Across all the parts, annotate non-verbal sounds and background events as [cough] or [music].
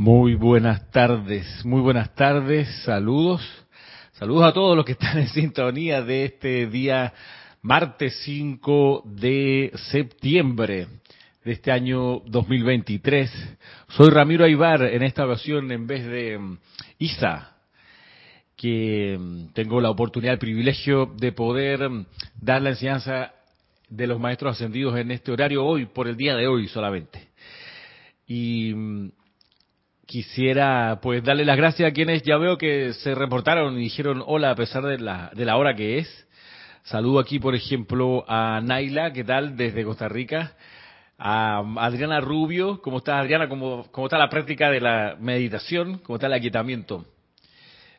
Muy buenas tardes, muy buenas tardes, saludos. Saludos a todos los que están en sintonía de este día martes 5 de septiembre de este año 2023. Soy Ramiro Aybar en esta ocasión en vez de mm, Isa, que mm, tengo la oportunidad, el privilegio de poder mm, dar la enseñanza de los maestros ascendidos en este horario hoy, por el día de hoy solamente. Y quisiera pues darle las gracias a quienes ya veo que se reportaron y dijeron hola a pesar de la, de la hora que es. Saludo aquí, por ejemplo, a Naila, ¿qué tal? Desde Costa Rica. A Adriana Rubio, ¿cómo está Adriana? ¿Cómo, cómo está la práctica de la meditación? ¿Cómo está el aquietamiento?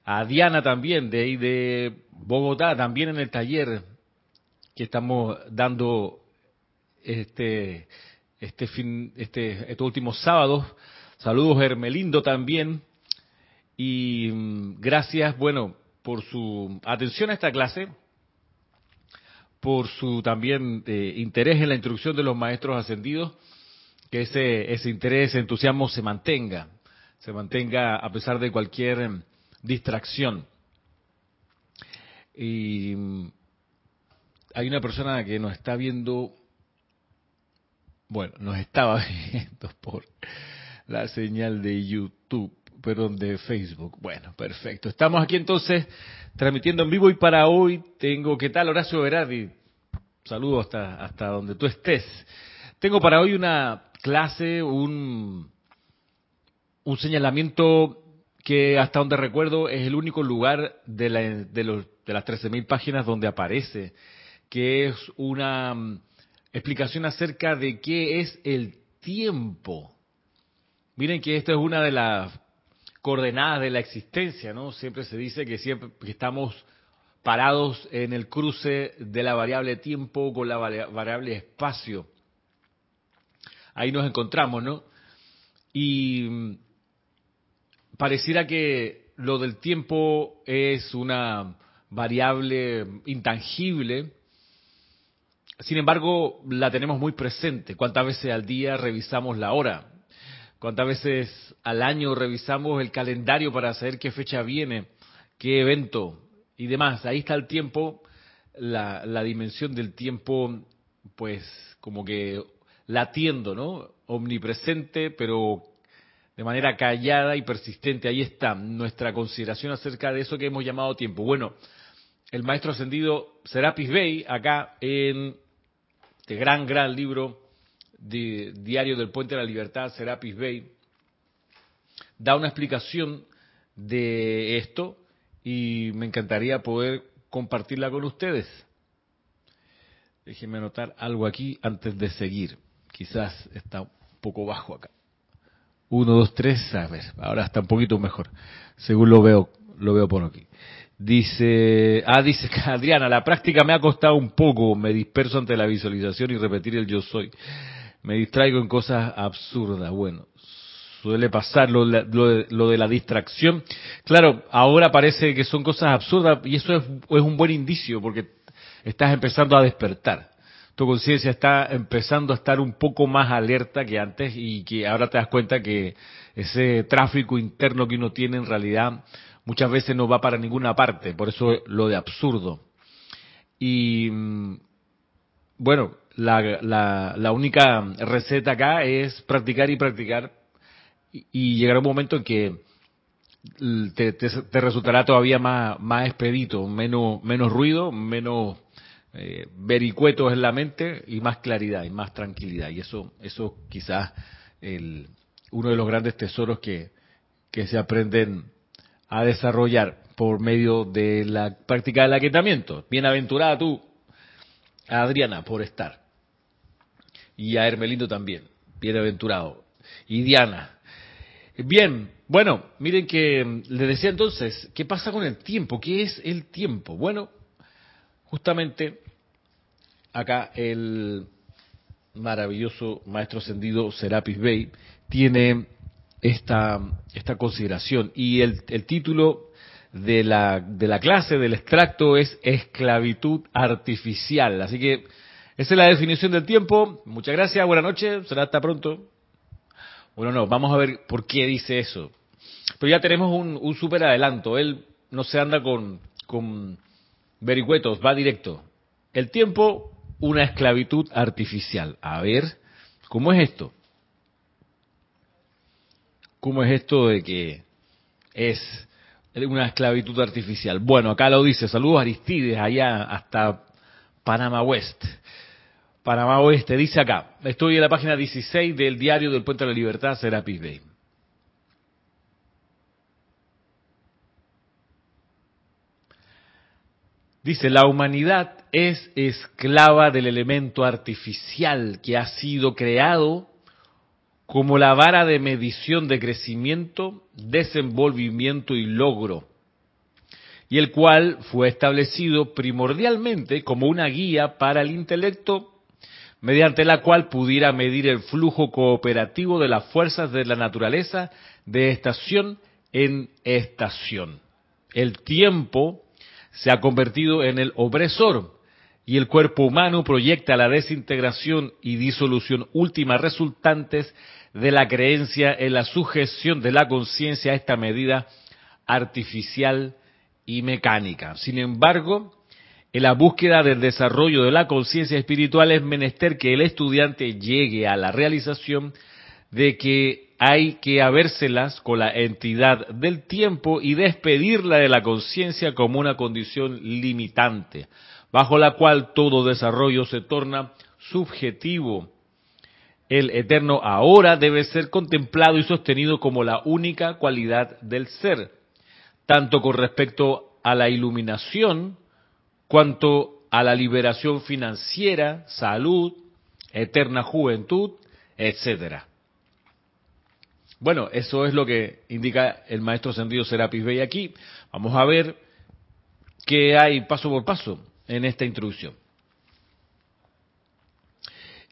A Diana también, de ahí de Bogotá, también en el taller que estamos dando este, este fin, este, estos últimos sábados Saludos Hermelindo también. Y mm, gracias, bueno, por su atención a esta clase, por su también eh, interés en la instrucción de los maestros ascendidos, que ese, ese interés, ese entusiasmo se mantenga, se mantenga a pesar de cualquier em, distracción. Y mm, hay una persona que nos está viendo, bueno, nos estaba [laughs] viendo por la señal de YouTube, perdón, de Facebook. Bueno, perfecto. Estamos aquí entonces transmitiendo en vivo y para hoy tengo, ¿qué tal Horacio Berardi? Saludos hasta, hasta donde tú estés. Tengo para hoy una clase, un, un señalamiento que hasta donde recuerdo es el único lugar de, la, de, los, de las 13.000 páginas donde aparece, que es una mm, explicación acerca de qué es el tiempo. Miren que esta es una de las coordenadas de la existencia, ¿no? Siempre se dice que siempre estamos parados en el cruce de la variable tiempo con la variable espacio. Ahí nos encontramos, ¿no? Y mm, pareciera que lo del tiempo es una variable intangible, sin embargo, la tenemos muy presente. ¿Cuántas veces al día revisamos la hora? ¿Cuántas veces al año revisamos el calendario para saber qué fecha viene, qué evento y demás? Ahí está el tiempo, la, la dimensión del tiempo, pues como que latiendo, ¿no? Omnipresente, pero de manera callada y persistente. Ahí está nuestra consideración acerca de eso que hemos llamado tiempo. Bueno, el maestro ascendido Serapis Bey, acá en este gran, gran libro Diario del Puente de la Libertad, Serapis Bay, da una explicación de esto y me encantaría poder compartirla con ustedes. Déjenme anotar algo aquí antes de seguir. Quizás está un poco bajo acá. Uno, dos, tres, a ver, ahora está un poquito mejor, según lo veo, lo veo por aquí. Dice, ah, dice [laughs] Adriana, la práctica me ha costado un poco, me disperso ante la visualización y repetir el yo soy me distraigo en cosas absurdas. Bueno, suele pasar lo, de la distracción. Claro, ahora parece que son cosas absurdas y eso es, un buen indicio porque estás empezando a despertar. Tu conciencia está empezando a estar un poco más alerta que antes y que ahora te das cuenta que ese tráfico interno que uno tiene en realidad muchas veces no va para ninguna parte. Por eso lo de absurdo. Y mm, bueno, la, la, única receta acá es practicar y practicar y, llegará un momento en que te, te, resultará todavía más, más expedito, menos, menos ruido, menos eh, vericuetos en la mente y más claridad y más tranquilidad. Y eso, eso quizás el, uno de los grandes tesoros que, que se aprenden a desarrollar por medio de la práctica del aquietamiento. Bienaventurada tú, Adriana, por estar y a Hermelindo también, bienaventurado, y Diana. Bien, bueno, miren que mm, le decía entonces, ¿qué pasa con el tiempo? ¿Qué es el tiempo? Bueno, justamente acá el maravilloso maestro ascendido Serapis Bey tiene esta, esta consideración y el, el título de la, de la clase, del extracto, es esclavitud artificial. Así que esa es la definición del tiempo. Muchas gracias, buenas noches, será hasta pronto. Bueno, no, vamos a ver por qué dice eso. Pero ya tenemos un, un súper adelanto. Él no se anda con, con vericuetos, va directo. El tiempo, una esclavitud artificial. A ver, ¿cómo es esto? ¿Cómo es esto de que es una esclavitud artificial? Bueno, acá lo dice. Saludos Aristides, allá hasta Panamá West. Panamá Oeste, dice acá, estoy en la página 16 del diario del Puente de la Libertad, Serapis Bay. Dice, la humanidad es esclava del elemento artificial que ha sido creado como la vara de medición de crecimiento, desenvolvimiento y logro, y el cual fue establecido primordialmente como una guía para el intelecto mediante la cual pudiera medir el flujo cooperativo de las fuerzas de la naturaleza de estación en estación. El tiempo se ha convertido en el opresor y el cuerpo humano proyecta la desintegración y disolución última resultantes de la creencia en la sujeción de la conciencia a esta medida artificial y mecánica. Sin embargo, en la búsqueda del desarrollo de la conciencia espiritual es menester que el estudiante llegue a la realización de que hay que habérselas con la entidad del tiempo y despedirla de la conciencia como una condición limitante, bajo la cual todo desarrollo se torna subjetivo. El eterno ahora debe ser contemplado y sostenido como la única cualidad del ser, tanto con respecto a la iluminación cuanto a la liberación financiera, salud, eterna juventud, etcétera. Bueno, eso es lo que indica el maestro Sendido Serapis Bey aquí. Vamos a ver qué hay paso por paso en esta introducción.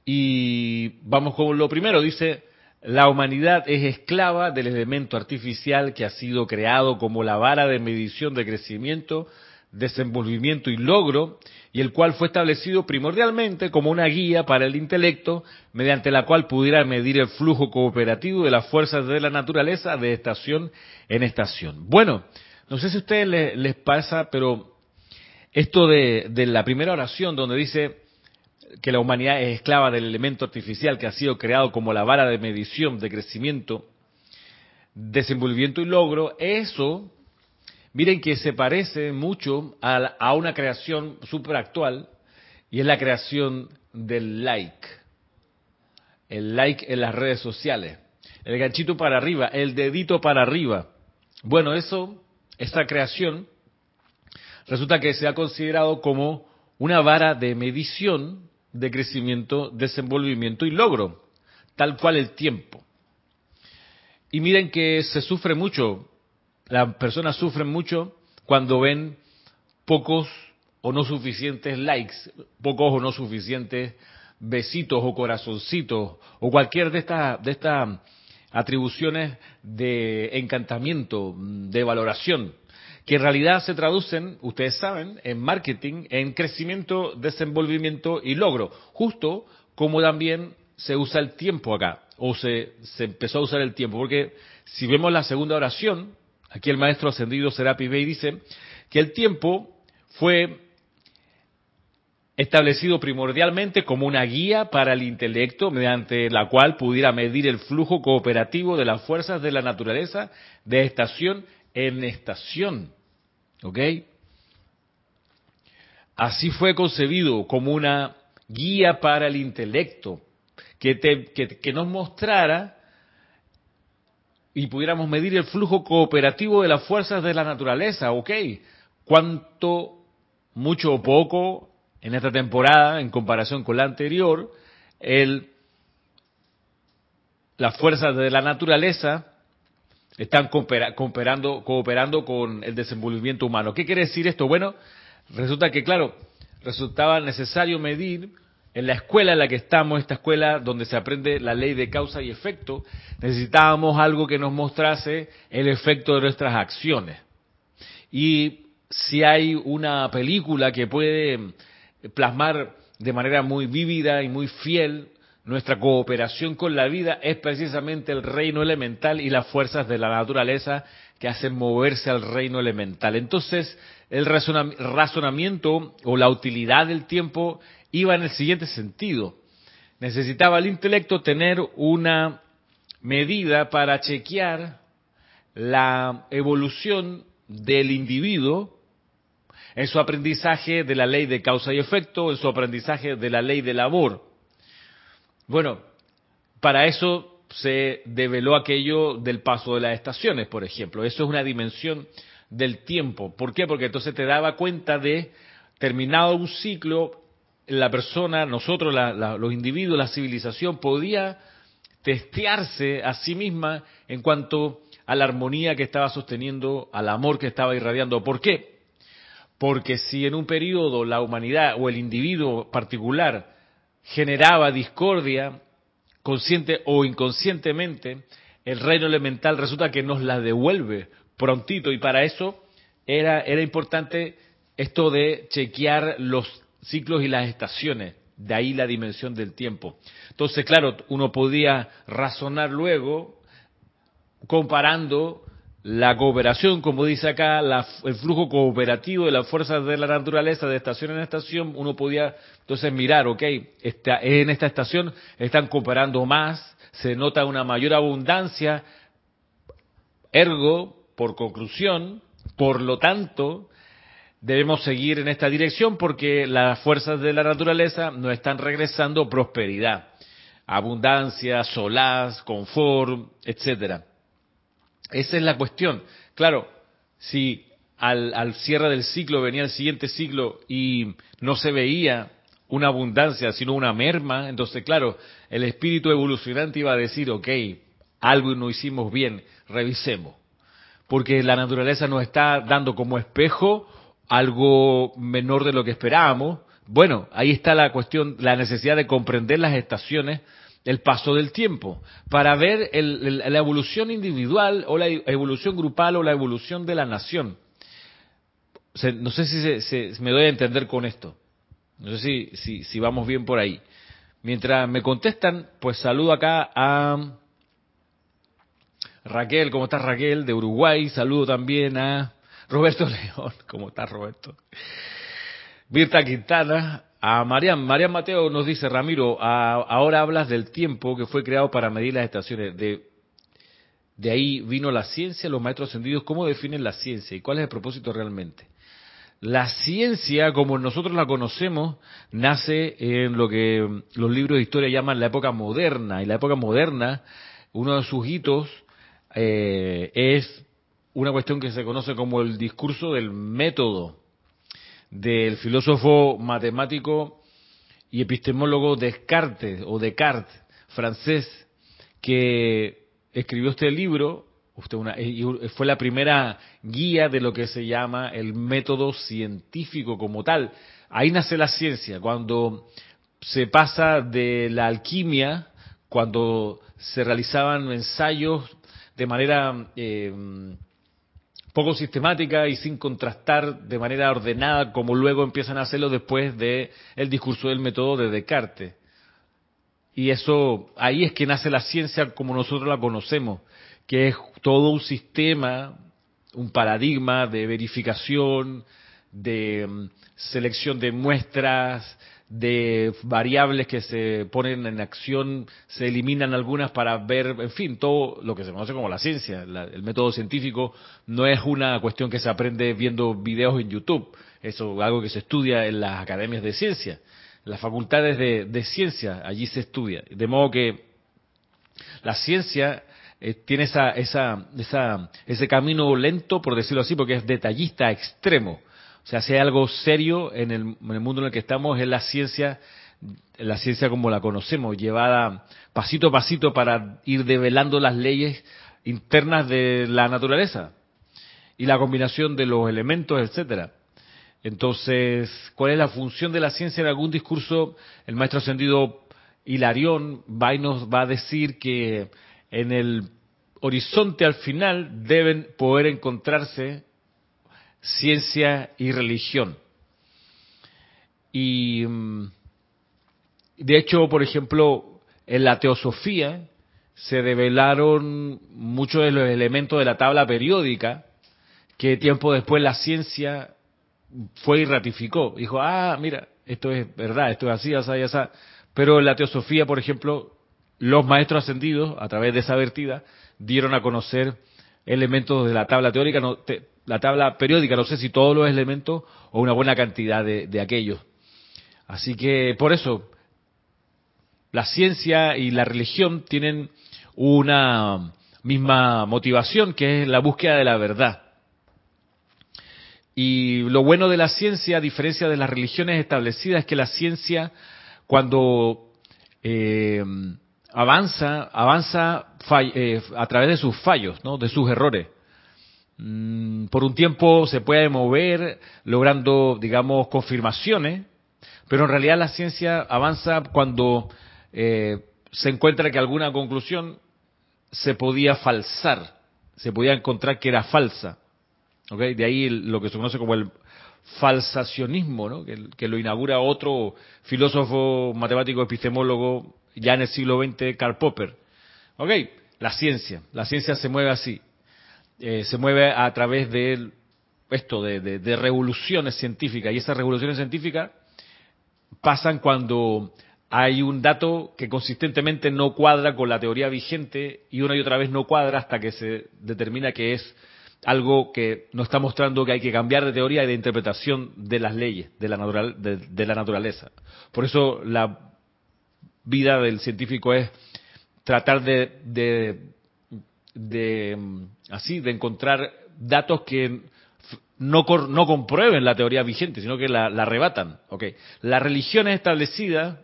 Y vamos con lo primero, dice, la humanidad es esclava del elemento artificial que ha sido creado como la vara de medición de crecimiento desenvolvimiento y logro, y el cual fue establecido primordialmente como una guía para el intelecto, mediante la cual pudiera medir el flujo cooperativo de las fuerzas de la naturaleza de estación en estación. Bueno, no sé si a ustedes les, pasa, pero esto de, de la primera oración donde dice que la humanidad es esclava del elemento artificial que ha sido creado como la vara de medición de crecimiento, desenvolvimiento y logro, eso Miren que se parece mucho a, una creación súper actual y es la creación del like. El like en las redes sociales. El ganchito para arriba, el dedito para arriba. Bueno, eso, esta creación, resulta que se ha considerado como una vara de medición de crecimiento, desenvolvimiento y logro, tal cual el tiempo. Y miren que se sufre mucho las personas sufren mucho cuando ven pocos o no suficientes likes, pocos o no suficientes besitos o corazoncitos o cualquier de estas de estas atribuciones de encantamiento, de valoración, que en realidad se traducen, ustedes saben, en marketing, en crecimiento, desenvolvimiento y logro, justo como también se usa el tiempo acá, o se, se empezó a usar el tiempo, porque si vemos la segunda oración, Aquí el maestro ascendido Serapi Bey dice que el tiempo fue establecido primordialmente como una guía para el intelecto mediante la cual pudiera medir el flujo cooperativo de las fuerzas de la naturaleza de estación en estación. ¿Ok? Así fue concebido como una guía para el intelecto que, que nos mostrara y pudiéramos medir el flujo cooperativo de las fuerzas de la naturaleza, ok, cuánto, mucho o poco en esta temporada en comparación con la anterior, el, las fuerzas de la naturaleza están cooperando, cooperando con el desenvolvimiento humano. ¿Qué quiere decir esto? Bueno, resulta que, claro, resultaba necesario medir en la escuela en la que estamos, esta escuela donde se aprende la ley de causa y efecto, necesitábamos algo que nos mostrase el efecto de nuestras acciones. Y si hay una película que puede plasmar de manera muy vívida y muy fiel nuestra cooperación con la vida es precisamente el reino elemental y las fuerzas de la naturaleza que hacen moverse al reino elemental. Entonces, el razonamiento o la utilidad del tiempo iba en el siguiente sentido. Necesitaba el intelecto tener una medida para chequear la evolución del individuo en su aprendizaje de la ley de causa y efecto, en su aprendizaje de la ley de labor. Bueno, para eso se develó aquello del paso de las estaciones, por ejemplo. Eso es una dimensión del tiempo. ¿Por qué? Porque entonces te daba cuenta de terminado un ciclo, la persona, nosotros, los individuos, la civilización, podía testearse a sí misma en cuanto a la armonía que estaba sosteniendo, al amor que estaba irradiando. ¿Por qué? Porque si en un periodo la humanidad o el individuo particular generaba discordia, consciente o inconscientemente, el reino elemental resulta que nos la devuelve prontito y para eso era, era importante esto de chequear los ciclos y las estaciones, de ahí la dimensión del tiempo. Entonces, claro, uno podía razonar luego comparando la cooperación, como dice acá, el flujo cooperativo de las fuerzas de la naturaleza de estación en estación, uno podía entonces mirar, ok, en esta estación están cooperando más, se nota una mayor abundancia, ergo, por conclusión, por lo tanto, debemos seguir en esta dirección porque las fuerzas de la naturaleza nos están regresando prosperidad abundancia, solaz, confort, etcétera. Esa es la cuestión. Claro, si al, al, cierre del ciclo venía el siguiente ciclo y no se veía una abundancia, sino una merma, entonces, claro, el espíritu evolucionante iba a decir, ok, algo no hicimos bien, revisemos. Porque la naturaleza nos está dando como espejo algo menor de lo que esperábamos. Bueno, ahí está la cuestión, la necesidad de comprender las estaciones el paso del tiempo, para ver la evolución individual o la evolución grupal o la evolución de la nación. no sé si se, me doy a entender con esto. No sé si, si, si vamos bien por ahí. Mientras me contestan, pues saludo acá a Raquel, ¿cómo estás Raquel? De Uruguay. Saludo también a Roberto [laughs] León, ¿cómo estás Roberto? Virta Quintana, a Marian, Marian Mateo nos dice, Ramiro, ahora hablas del tiempo que fue creado para medir las estaciones. De, ahí vino la ciencia, los maestros ascendidos. ¿Cómo definen la ciencia y cuál es el propósito realmente? La ciencia, como nosotros la conocemos, nace en lo que los libros de historia llaman la época moderna. Y la época moderna, uno de sus hitos eh, es una cuestión que se conoce como el discurso del método del filósofo matemático y epistemólogo Descartes o Descartes, francés, que escribió este libro, usted una, fue la primera guía de lo que se llama el método científico como tal. Ahí nace la ciencia, cuando se pasa de la alquimia, cuando se realizaban ensayos de manera eh, poco sistemática y sin contrastar de manera ordenada como luego empiezan a hacerlo después de el discurso del método de Descartes. Y eso ahí es que nace la ciencia como nosotros la conocemos, que es todo un sistema, un paradigma de verificación, de mm, selección de muestras, de variables que se ponen en acción, se eliminan algunas para ver, en fin, todo lo que se conoce como la ciencia. el método científico no es una cuestión que se aprende viendo videos en YouTube, eso es algo que se estudia en las academias de ciencia, en las facultades de, de ciencia, allí se estudia. De modo que la ciencia eh, tiene esa, esa, esa, ese camino lento, por decirlo así, porque es detallista extremo o sea, si hay algo serio en el, mundo en el que estamos es la ciencia, la ciencia como la conocemos, llevada pasito a pasito para ir develando las leyes internas de la naturaleza y la combinación de los elementos, etcétera. Entonces, ¿cuál es la función de la ciencia? En algún discurso, el maestro ascendido Hilarión va y nos va a decir que en el horizonte al final deben poder encontrarse ciencia y religión. Y mm, de hecho, por ejemplo, en la teosofía se revelaron muchos de los elementos de la tabla periódica que tiempo después la ciencia fue y ratificó. Dijo, ah, mira, esto es verdad, esto es así, así, así. Pero en la teosofía, por ejemplo, los maestros ascendidos, a través de esa vertida, dieron a conocer elementos de la tabla teórica, la tabla periódica, no sé si todos los elementos o una buena cantidad de, de aquellos. Así que por eso la ciencia y la religión tienen una misma motivación, que es la búsqueda de la verdad. Y lo bueno de la ciencia, a diferencia de las religiones establecidas, es que la ciencia, cuando eh, avanza, avanza eh, a través de sus fallos, ¿no? de sus errores. Mm, por un tiempo se puede mover logrando, digamos, confirmaciones, pero en realidad la ciencia avanza cuando eh, se encuentra que alguna conclusión se podía falsar, se podía encontrar que era falsa. ¿okay? De ahí lo que se conoce como el falsacionismo, ¿no? que, que lo inaugura otro filósofo, matemático, epistemólogo, ya en el siglo XX, Karl Popper. ¿Ok? La ciencia. La ciencia se mueve así. Eh, se mueve a través de esto, de, de, revoluciones científicas. Y esas revoluciones científicas pasan cuando hay un dato que consistentemente no cuadra con la teoría vigente y una y otra vez no cuadra hasta que se determina que es algo que nos está mostrando que hay que cambiar de teoría y de interpretación de las leyes de la, natural, de, la naturaleza. Por eso la vida del científico es tratar de, de, de así, de encontrar datos que no, no comprueben la teoría vigente, sino que la, la arrebatan. Okay. Las religiones establecidas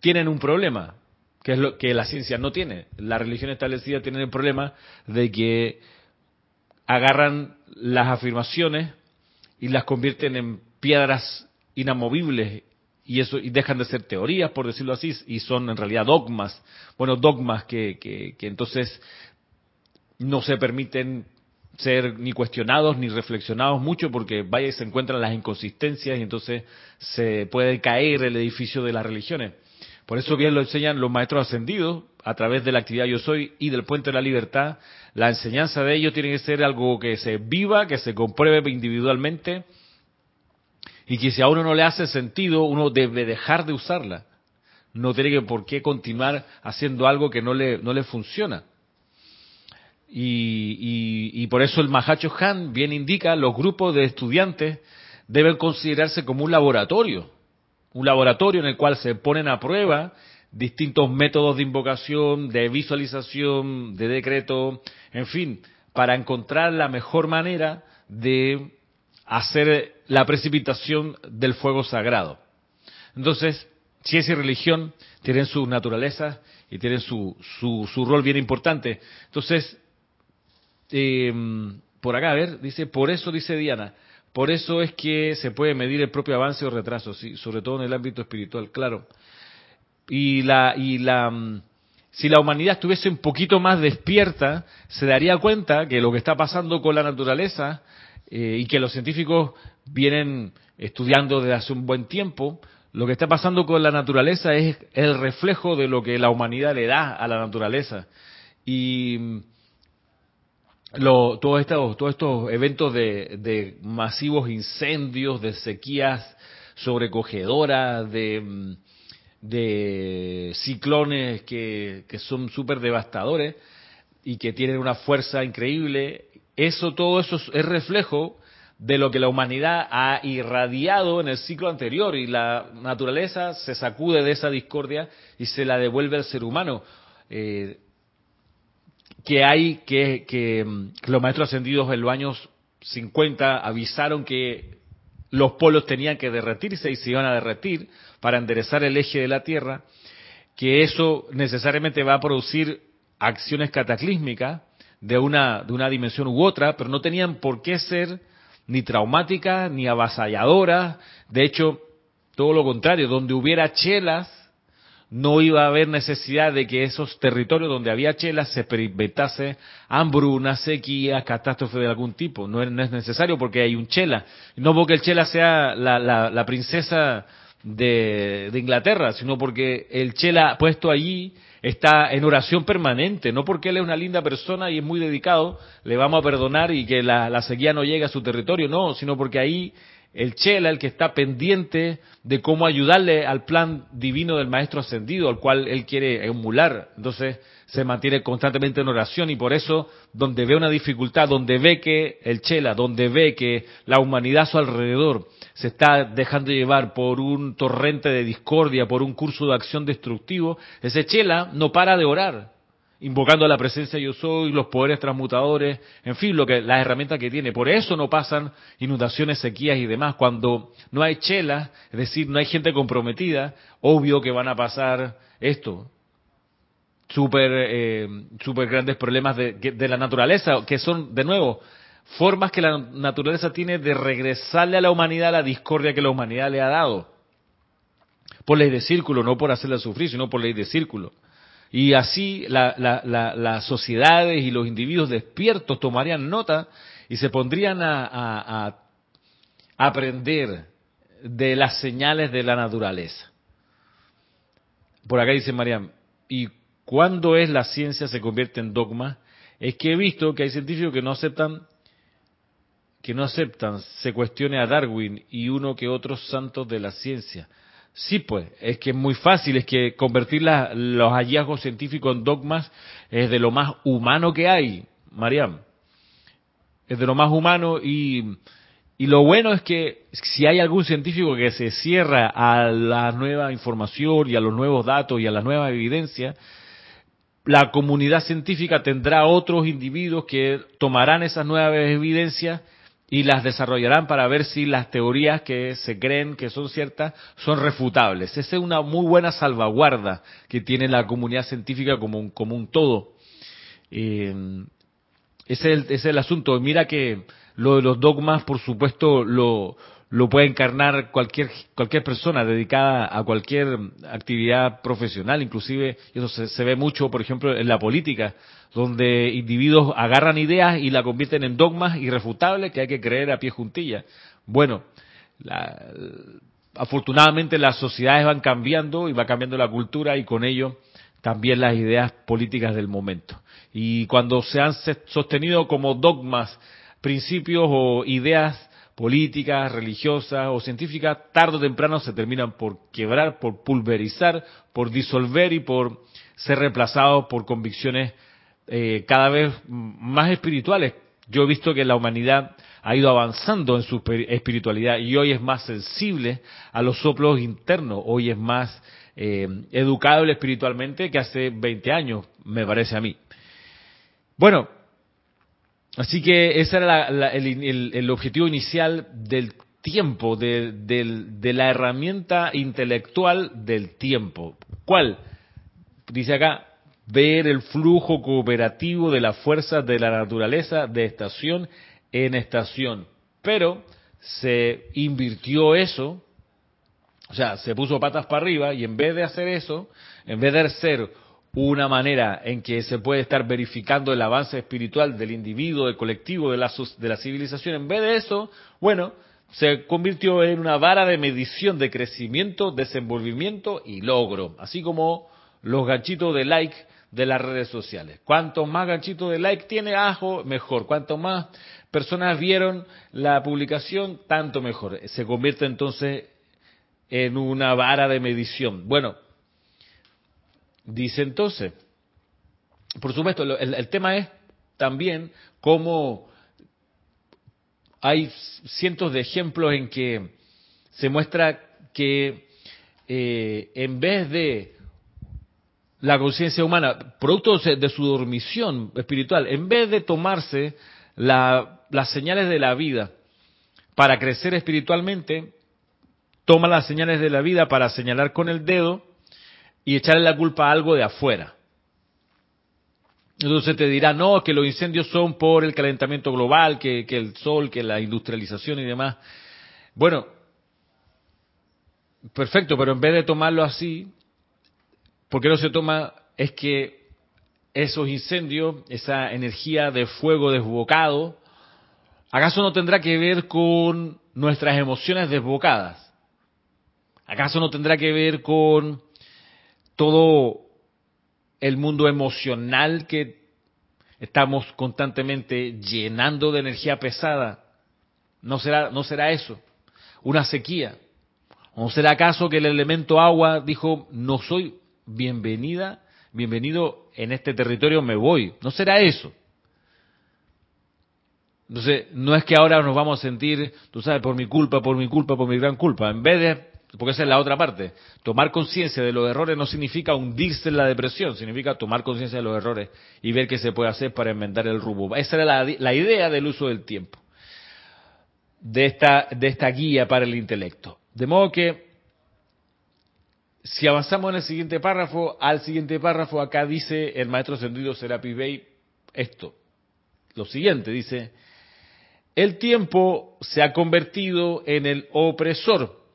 tienen un problema, que es lo que la ciencia no tiene. Las religiones establecidas tienen el problema de que agarran las afirmaciones y las convierten en piedras inamovibles y eso y dejan de ser teorías por decirlo así y son en realidad dogmas bueno dogmas que, que, que entonces no se permiten ser ni cuestionados ni reflexionados mucho porque vaya y se encuentran las inconsistencias y entonces se puede caer el edificio de las religiones por eso bien lo enseñan los maestros ascendidos a través de la actividad Yo Soy y del Puente de la Libertad. La enseñanza de ellos tiene que ser algo que se viva, que se compruebe individualmente y que si a uno no le hace sentido, uno debe dejar de usarla. No tiene que por qué continuar haciendo algo que no le, no le funciona. Y, y, y por eso el Mahacho Han bien indica, los grupos de estudiantes deben considerarse como un laboratorio un laboratorio en el cual se ponen a prueba distintos métodos de invocación, de visualización, de decreto, en fin, para encontrar la mejor manera de hacer la precipitación del fuego sagrado. Entonces, ciencia y religión tienen su naturaleza y tienen su, su, su rol bien importante. Entonces, eh, por acá, a ver, dice, por eso dice Diana, por eso es que se puede medir el propio avance o retraso, sí, sobre todo en el ámbito espiritual, claro. Y la, y la, mm, si la humanidad estuviese un poquito más despierta, se daría cuenta que lo que está pasando con la naturaleza eh, y que los científicos vienen estudiando desde hace un buen tiempo, lo que está pasando con la naturaleza es el reflejo de lo que la humanidad le da a la naturaleza. Y mm, lo, todos, estos, todos estos eventos de, masivos incendios, de sequías sobrecogedoras, de, mm, de ciclones que, que son súper devastadores y que tienen una fuerza increíble, eso, todo eso es reflejo de lo que la humanidad ha irradiado en el ciclo anterior y la naturaleza se sacude de esa discordia y se la devuelve al ser humano. Eh, que hay que, que, los maestros ascendidos en los años 50 avisaron que los polos tenían que derretirse y se iban a derretir para enderezar el eje de la Tierra, que eso necesariamente va a producir acciones cataclísmicas de una, de una dimensión u otra, pero no tenían por qué ser ni traumáticas ni avasalladoras. De hecho, todo lo contrario, donde hubiera chelas, no iba a haber necesidad de que esos territorios donde había chelas se experimentase hambruna, sequía, catástrofe de algún tipo. No es, necesario porque hay un chela. No porque el chela sea la, la, princesa de, de Inglaterra, sino porque el Chela puesto allí está en oración permanente, no porque él es una linda persona y es muy dedicado, le vamos a perdonar y que la, sequía no llegue a su territorio, no, sino porque ahí el Chela, el que está pendiente de cómo ayudarle al plan divino del Maestro Ascendido, al cual él quiere emular. Entonces se mantiene constantemente en oración y por eso, donde ve una dificultad, donde ve que el Chela, donde ve que la humanidad a su alrededor se está dejando llevar por un torrente de discordia, por un curso de acción destructivo, ese Chela no para de orar invocando la presencia yo soy, los poderes transmutadores, en fin, lo que las herramientas que tiene. Por eso no pasan inundaciones, sequías y demás. Cuando no hay chelas, es decir, no hay gente comprometida, obvio que van a pasar esto. Súper eh, super grandes problemas de, de la naturaleza, que son, de nuevo, formas que la naturaleza tiene de regresarle a la humanidad la discordia que la humanidad le ha dado. Por ley de círculo, no por hacerla sufrir, sino por ley de círculo. Y así las sociedades y los individuos despiertos tomarían nota y se pondrían a, aprender de las señales de la naturaleza. Por acá dice Mariam, ¿y cuándo es la ciencia se convierte en dogma? Es que he visto que hay científicos que no aceptan que no aceptan se cuestione a Darwin y uno que otros santos de la ciencia. Sí, pues, es que es muy fácil, es que convertir los hallazgos científicos en dogmas es de lo más humano que hay, Mariam. Es de lo más humano y, y lo bueno es que si hay algún científico que se cierra a la nueva información y a los nuevos datos y a la nueva evidencia, la comunidad científica tendrá otros individuos que tomarán esas nuevas evidencias y las desarrollarán para ver si las teorías que se creen que son ciertas son refutables. Esa es una muy buena salvaguarda que tiene la comunidad científica como un, como un todo. Eh, ese, es el, ese es el asunto. Mira que lo de los dogmas, por supuesto, lo, lo puede encarnar cualquier cualquier persona dedicada a cualquier actividad profesional, inclusive eso se, se, ve mucho, por ejemplo, en la política donde individuos agarran ideas y la convierten en dogmas irrefutables que hay que creer a pie juntilla. Bueno, la, afortunadamente las sociedades van cambiando y va cambiando la cultura y con ello también las ideas políticas del momento. Y cuando se han sostenido como dogmas, principios o ideas políticas, religiosas o científicas, tarde o temprano se terminan por quebrar, por pulverizar, por disolver y por ser reemplazados por convicciones eh, cada vez más espirituales. Yo he visto que la humanidad ha ido avanzando en su espiritualidad y hoy es más sensible a los soplos internos, hoy es más eh, educable espiritualmente que hace 20 años, me parece a mí. Bueno, así que ese era la, el, el, el, objetivo inicial del tiempo, de, de, de la herramienta intelectual del tiempo. ¿Cuál? Dice acá, ver el flujo cooperativo de las fuerzas de la naturaleza de estación en estación. Pero se invirtió eso, o sea, se puso patas para arriba y en vez de hacer eso, en vez de ser una manera en que se puede estar verificando el avance espiritual del individuo, del colectivo, de la, de la civilización, en vez de eso, bueno, se convirtió en una vara de medición de crecimiento, desenvolvimiento y logro, así como los ganchitos de like de las redes sociales. Cuanto más ganchitos de like tiene Ajo, mejor. Cuanto más personas vieron la publicación, tanto mejor. Se convierte entonces en una vara de medición. Bueno, dice entonces, por supuesto, el, tema es también cómo hay cientos de ejemplos en que se muestra que eh, en vez de la conciencia humana, producto de su dormición espiritual, en vez de tomarse la, las señales de la vida para crecer espiritualmente, toma las señales de la vida para señalar con el dedo y echarle la culpa a algo de afuera. Entonces te dirá, no, que los incendios son por el calentamiento global, que, el sol, que la industrialización y demás. Bueno, perfecto, pero en vez de tomarlo así, ¿Por qué no se toma? Es que esos incendios, esa energía de fuego desbocado, ¿acaso no tendrá que ver con nuestras emociones desbocadas? ¿Acaso no tendrá que ver con todo el mundo emocional que estamos constantemente llenando de energía pesada? ¿No será, no será eso? ¿Una sequía? ¿O será acaso que el elemento agua dijo, no soy bienvenida, bienvenido en este territorio, me voy? ¿No será eso? Entonces, no es que ahora nos vamos a sentir, tú sabes, por mi culpa, por mi culpa, por mi gran culpa. En vez de, porque esa es la otra parte, tomar conciencia de los errores no significa hundirse en la depresión, significa tomar conciencia de los errores y ver qué se puede hacer para enmendar el rumbo. Esa era la, idea del uso del tiempo, de esta, de esta guía para el intelecto. De modo que, si avanzamos en el siguiente párrafo, al siguiente párrafo acá dice el maestro ascendido Serapis Bey esto, lo siguiente, dice, el tiempo se ha convertido en el opresor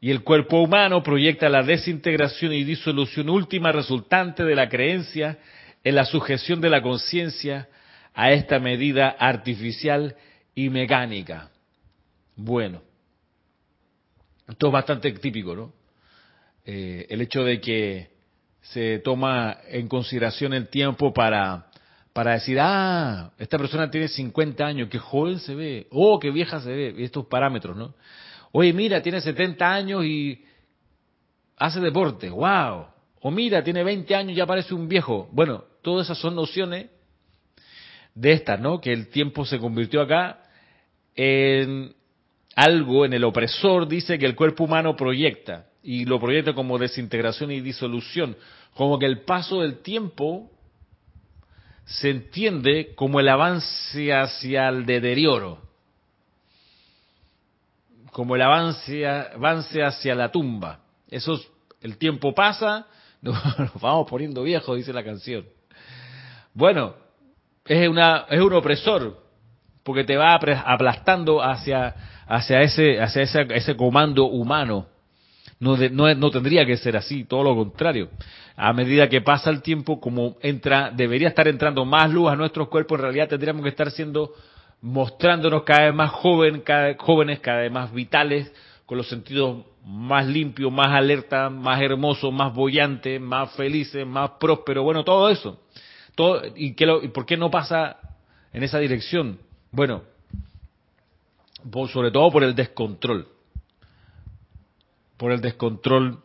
y el cuerpo humano proyecta la desintegración y disolución última resultante de la creencia en la sujeción de la conciencia a esta medida artificial y mecánica. Bueno, esto es bastante típico, ¿no? Eh, el hecho de que se toma en consideración el tiempo para para decir, ah, esta persona tiene 50 años, qué joven se ve, oh, qué vieja se ve, estos parámetros, ¿no? Oye, mira, tiene 70 años y hace deporte, wow. O mira, tiene 20 años y ya parece un viejo. Bueno, todas esas son nociones de estas, ¿no? Que el tiempo se convirtió acá en algo, en el opresor, dice que el cuerpo humano proyecta, y lo proyecta como desintegración y disolución, como que el paso del tiempo se entiende como el avance hacia el deterioro, como el avance, avance hacia la tumba. Eso el tiempo pasa, [laughs] nos vamos poniendo viejos, dice la canción. Bueno, es, una, es un opresor, porque te va aplastando hacia, hacia, ese, hacia ese, ese comando humano. No, no, no, tendría que ser así, todo lo contrario a medida que pasa el tiempo, como entra, debería estar entrando más luz a nuestros cuerpos, en realidad tendríamos que estar siendo, mostrándonos cada vez más joven, cada, jóvenes, cada vez más vitales, con los sentidos más limpios, más alerta, más hermosos, más bollantes, más felices, más prósperos, bueno, todo eso. Todo, ¿Y, por qué no pasa en esa dirección? Bueno, sobre todo por el descontrol. Por el descontrol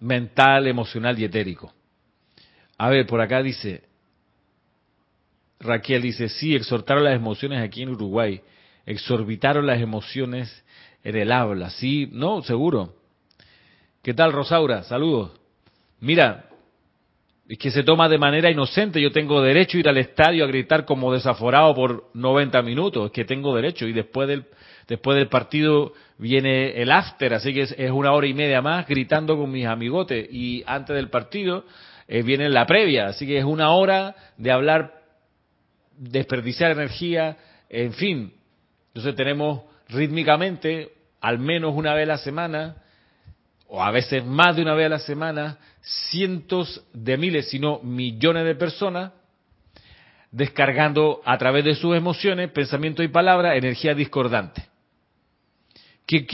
mental, emocional y etérico. A ver, por acá dice, Raquel dice, sí, exhortaron las emociones aquí en Uruguay, exorbitaron las emociones en el habla, sí, no, seguro. ¿Qué tal, Rosaura? Saludos. Mira, es que se toma de manera inocente, yo tengo derecho a ir al estadio a gritar como desaforado por 90 minutos, es que tengo derecho, y después del Después del partido viene el after, así que es, una hora y media más gritando con mis amigotes. Y antes del partido eh, viene la previa, así que es una hora de hablar, desperdiciar energía, en fin. Entonces tenemos rítmicamente, al menos una vez a la semana, o a veces más de una vez a la semana, cientos de miles, si no millones de personas descargando a través de sus emociones, pensamiento y palabra energía discordante. ¿Qué,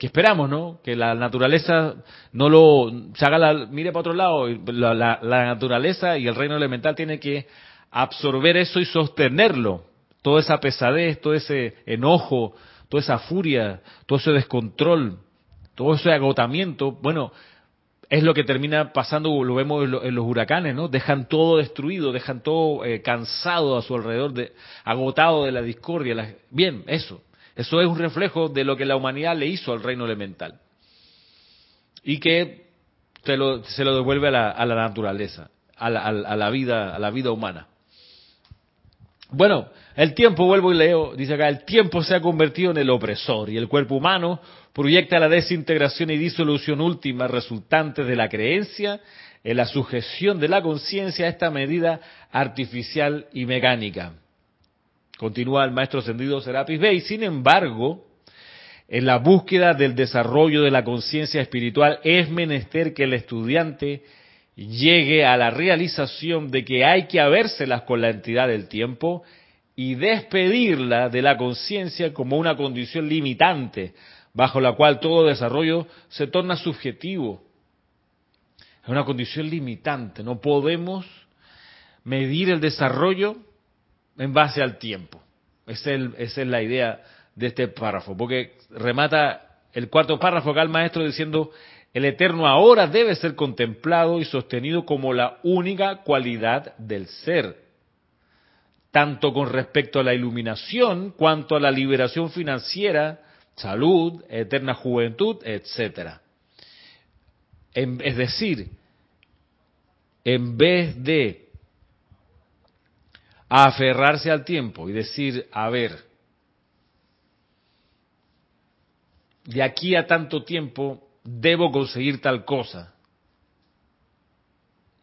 esperamos, no? Que la naturaleza no lo se haga la, mire para otro lado. La, la, naturaleza y el reino elemental tiene que absorber eso y sostenerlo. Toda esa pesadez, todo ese enojo, toda esa furia, todo ese descontrol, todo ese agotamiento. Bueno, es lo que termina pasando, lo vemos en, los huracanes, ¿no? Dejan todo destruido, dejan todo eh, cansado a su alrededor, de, agotado de la discordia. bien, eso. Eso es un reflejo de lo que la humanidad le hizo al reino elemental. Y que se lo, se lo devuelve a la, naturaleza, a la, a la, vida, a la vida humana. Bueno, el tiempo, vuelvo y leo, dice acá, el tiempo se ha convertido en el opresor y el cuerpo humano proyecta la desintegración y disolución última resultante de la creencia en la sujeción de la conciencia a esta medida artificial y mecánica. Continúa el maestro ascendido Serapis Bey. Sin embargo, en la búsqueda del desarrollo de la conciencia espiritual es menester que el estudiante llegue a la realización de que hay que habérselas con la entidad del tiempo y despedirla de la conciencia como una condición limitante bajo la cual todo desarrollo se torna subjetivo. Es una condición limitante. No podemos medir el desarrollo en base al tiempo. Esa es, la idea de este párrafo, porque remata el cuarto párrafo acá el maestro diciendo, el eterno ahora debe ser contemplado y sostenido como la única cualidad del ser, tanto con respecto a la iluminación cuanto a la liberación financiera, salud, eterna juventud, etcétera. Es decir, en vez de aferrarse al tiempo y decir, a ver, de aquí a tanto tiempo debo conseguir tal cosa.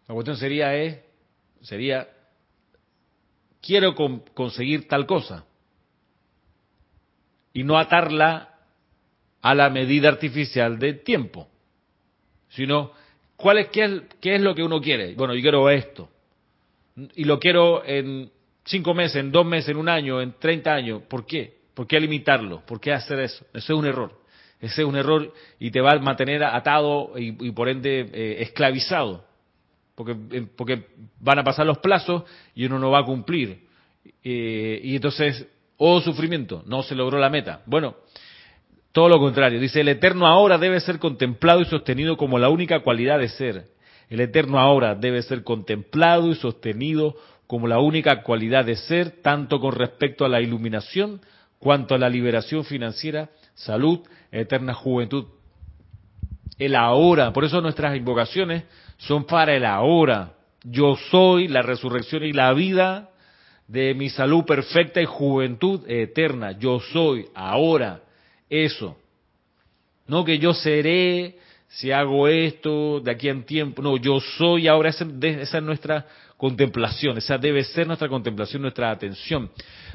La cuestión sería, es, eh, sería, quiero conseguir tal cosa. Y no atarla a la medida artificial del tiempo. Sino, ¿cuál es, qué, es, qué es lo que uno quiere? Bueno, yo quiero esto. Y lo quiero en cinco meses, en dos meses, en un año, en 30 años. ¿Por qué? ¿Por qué limitarlo? ¿Por qué hacer eso? Eso es un error. Ese es un error y te va a mantener atado y, por ende eh, esclavizado. Porque, eh, porque van a pasar los plazos y uno no va a cumplir. Eh, y entonces, oh sufrimiento, no se logró la meta. Bueno, todo lo contrario. Dice, el eterno ahora debe ser contemplado y sostenido como la única cualidad de ser. El eterno ahora debe ser contemplado y sostenido como la única cualidad de ser, tanto con respecto a la iluminación cuanto a la liberación financiera, salud, eterna juventud. El ahora, por eso nuestras invocaciones son para el ahora. Yo soy la resurrección y la vida de mi salud perfecta y juventud eterna. Yo soy ahora eso. No que yo seré si hago esto de aquí en tiempo. No, yo soy ahora. Esa, es nuestra contemplación, esa debe ser nuestra contemplación, nuestra atención.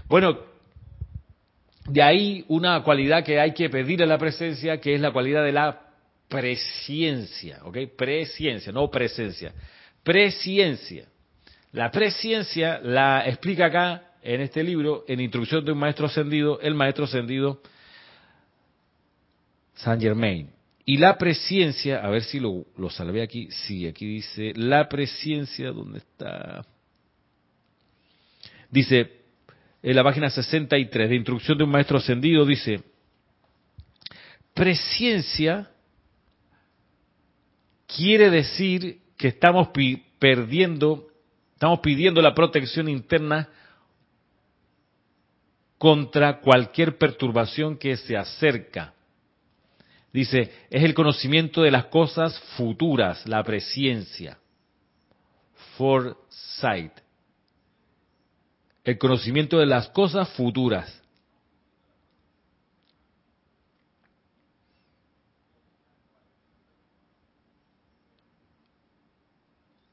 Bueno, de ahí una cualidad que hay que pedir a la presencia, que es la cualidad de la presciencia, ¿ok? Presciencia, no presencia. Presciencia. La presciencia la explica acá en este libro, en Instrucción de un Maestro Ascendido, el Maestro Ascendido Saint Germain. Y la presencia, a ver si lo, lo salvé aquí, sí, aquí dice, la presencia, ¿dónde está? Dice, en la página 63 de Instrucción de un Maestro Ascendido, dice, presencia quiere decir que estamos perdiendo, estamos pidiendo la protección interna contra cualquier perturbación que se acerca Dice, es el conocimiento de las cosas futuras, la presciencia. Foresight. El conocimiento de las cosas futuras.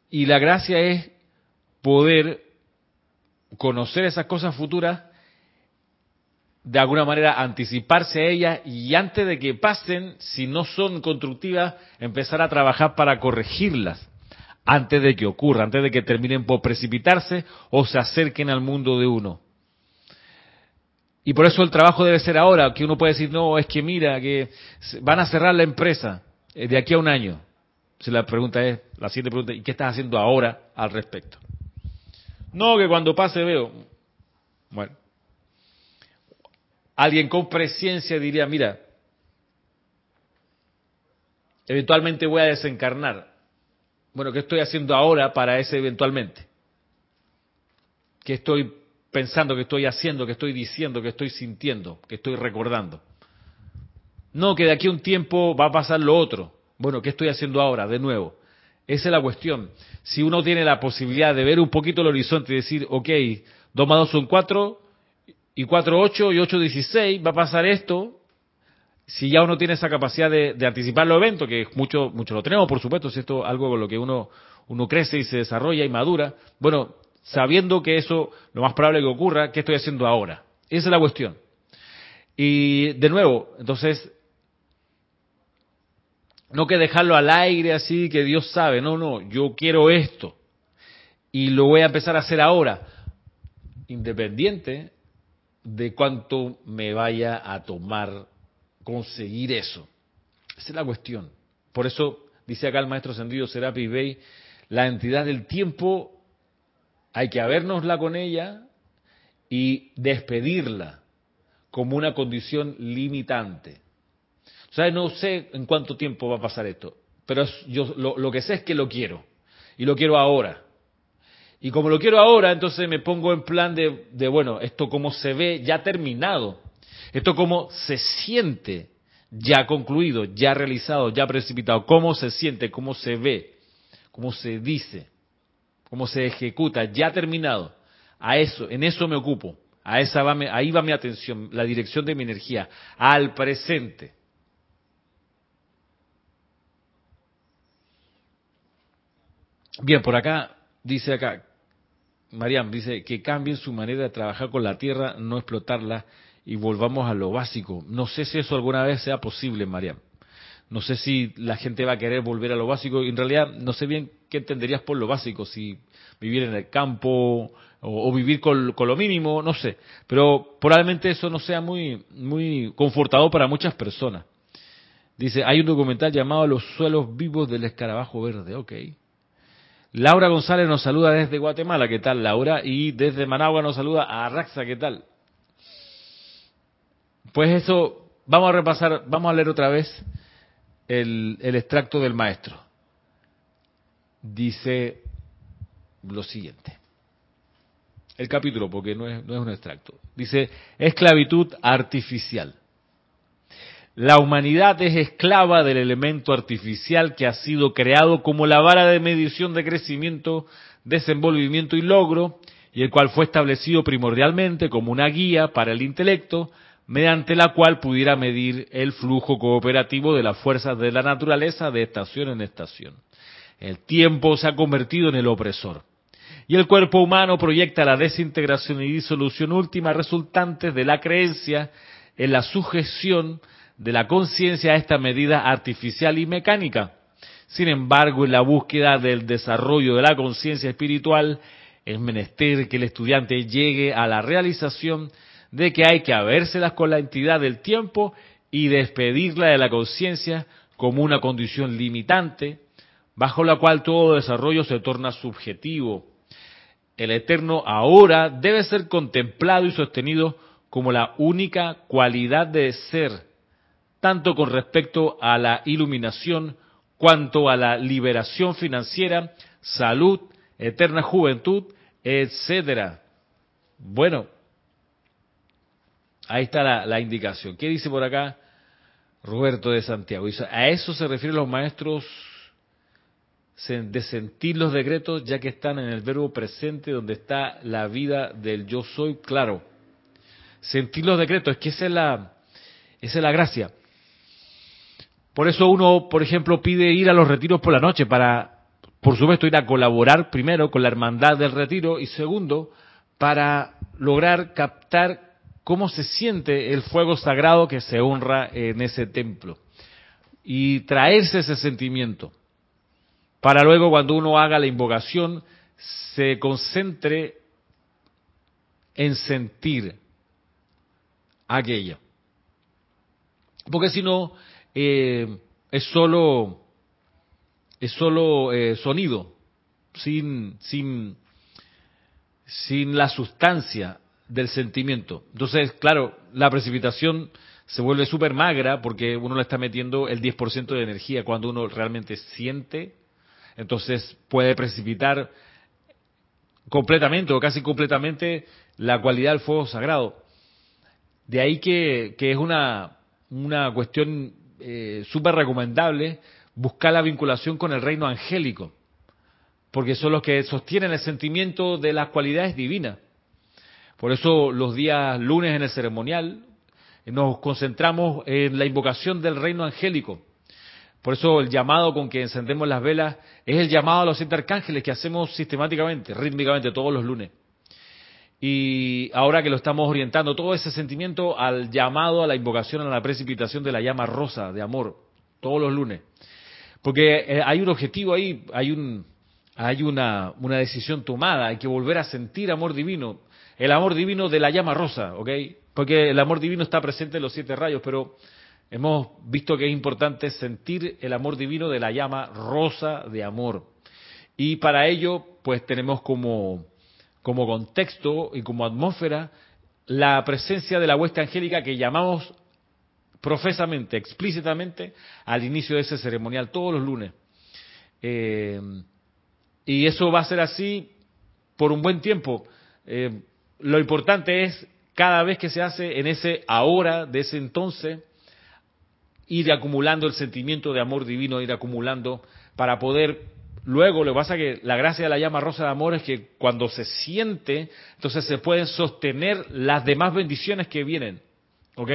Y la gracia es poder conocer esas cosas futuras de alguna manera anticiparse a ellas y antes de que pasen, si no son constructivas, empezar a trabajar para corregirlas antes de que ocurra, antes de que terminen por precipitarse o se acerquen al mundo de uno. Y por eso el trabajo debe ser ahora, que uno puede decir, no, es que mira, que van a cerrar la empresa eh, de aquí a un año. Si la pregunta es, la siguiente pregunta, ¿y qué estás haciendo ahora al respecto? No, que cuando pase veo. Bueno, Alguien con presencia diría, mira, eventualmente voy a desencarnar. Bueno, ¿qué estoy haciendo ahora para ese eventualmente? ¿Qué estoy pensando, qué estoy haciendo, qué estoy diciendo, qué estoy sintiendo, qué estoy recordando? No, que de aquí a un tiempo va a pasar lo otro. Bueno, ¿qué estoy haciendo ahora? De nuevo. Esa es la cuestión. Si uno tiene la posibilidad de ver un poquito el horizonte y decir, ok, 2 más 2 son 4, y 4.8 y 8.16 va a pasar esto, si ya uno tiene esa capacidad de, anticipar los eventos, que mucho, mucho lo tenemos, por supuesto, si esto es algo con lo que uno, uno crece y se desarrolla y madura, bueno, sabiendo que eso lo más probable que ocurra, ¿qué estoy haciendo ahora? Esa es la cuestión. Y de nuevo, entonces, no que dejarlo al aire así, que Dios sabe, no, no, yo quiero esto y lo voy a empezar a hacer ahora, independiente de cuánto me vaya a tomar conseguir eso. Esa es la cuestión. Por eso dice acá el maestro Sendido Serapi Bey, la entidad del tiempo hay que habernosla con ella y despedirla como una condición limitante. O sea, no sé en cuánto tiempo va a pasar esto, pero yo lo, que sé es que lo quiero y lo quiero ahora. Y como lo quiero ahora, entonces me pongo en plan de, de bueno, esto como se ve ya terminado, esto como se siente ya concluido, ya realizado, ya precipitado, cómo se siente, cómo se ve, cómo se dice, cómo se ejecuta, ya terminado. A eso, en eso me ocupo. A esa va, ahí va mi atención, la dirección de mi energía, al presente. Bien, por acá dice acá, Mariam dice que cambien su manera de trabajar con la tierra, no explotarla y volvamos a lo básico. No sé si eso alguna vez sea posible, Mariam. No sé si la gente va a querer volver a lo básico. En realidad, no sé bien qué entenderías por lo básico, si vivir en el campo o, vivir con, lo mínimo, no sé. Pero probablemente eso no sea muy, muy confortador para muchas personas. Dice, hay un documental llamado Los suelos vivos del escarabajo verde. Ok. Laura González nos saluda desde Guatemala. ¿Qué tal, Laura? Y desde Managua nos saluda a Raxa. ¿Qué tal? Pues eso, vamos a repasar, vamos a leer otra vez el, extracto del maestro. Dice lo siguiente. El capítulo, porque no es, no es un extracto. Dice, esclavitud artificial. La humanidad es esclava del elemento artificial que ha sido creado como la vara de medición de crecimiento, desenvolvimiento y logro, y el cual fue establecido primordialmente como una guía para el intelecto, mediante la cual pudiera medir el flujo cooperativo de las fuerzas de la naturaleza de estación en estación. El tiempo se ha convertido en el opresor. Y el cuerpo humano proyecta la desintegración y disolución última resultantes de la creencia en la sujeción de la conciencia a esta medida artificial y mecánica. Sin embargo, en la búsqueda del desarrollo de la conciencia espiritual, es menester que el estudiante llegue a la realización de que hay que habérselas con la entidad del tiempo y despedirla de la conciencia como una condición limitante, bajo la cual todo desarrollo se torna subjetivo. El eterno ahora debe ser contemplado y sostenido como la única cualidad de ser, tanto con respecto a la iluminación cuanto a la liberación financiera, salud, eterna juventud, etcétera. Bueno, Ahí está la, indicación. ¿Qué dice por acá Roberto de Santiago? Dice, a eso se refieren los maestros de sentir los decretos, ya que están en el verbo presente donde está la vida del yo soy, claro. Sentir los decretos, es que esa es la, esa es la gracia. Por eso uno, por ejemplo, pide ir a los retiros por la noche para, por supuesto, ir a colaborar primero con la hermandad del retiro y segundo, para lograr captar cómo se siente el fuego sagrado que se honra en ese templo. Y traerse ese sentimiento. Para luego cuando uno haga la invocación, se concentre en sentir aquello. Porque si no, eh, es solo, es solo eh, sonido, sin, sin, sin la sustancia del sentimiento. Entonces, claro, la precipitación se vuelve súper magra porque uno le está metiendo el 10% de energía. Cuando uno realmente siente, entonces puede precipitar completamente o casi completamente la cualidad del fuego sagrado. De ahí que, es una, una cuestión eh, súper recomendable buscar la vinculación con el reino angélico, porque son los que sostienen el sentimiento de las cualidades divinas. Por eso los días lunes en el ceremonial nos concentramos en la invocación del reino angélico. Por eso el llamado con que encendemos las velas es el llamado a los siete arcángeles que hacemos sistemáticamente, rítmicamente, todos los lunes. Y ahora que lo estamos orientando, todo ese sentimiento al llamado, a la invocación, a la precipitación de la llama rosa de amor, todos los lunes. Porque eh, hay un objetivo ahí, hay, un, hay una, una decisión tomada, hay que volver a sentir amor divino el amor divino de la llama rosa, ¿ok? Porque el amor divino está presente en los siete rayos, pero hemos visto que es importante sentir el amor divino de la llama rosa de amor. Y para ello, pues tenemos como, como contexto y como atmósfera la presencia de la huesta angélica que llamamos profesamente, explícitamente, al inicio de ese ceremonial, todos los lunes. Eh, y eso va a ser así por un buen tiempo. Eh, lo importante es, cada vez que se hace en ese ahora, de ese entonces, ir acumulando el sentimiento de amor divino, ir acumulando para poder luego, lo que pasa es que la gracia de la llama rosa de amor es que cuando se siente, entonces se pueden sostener las demás bendiciones que vienen. ¿Ok?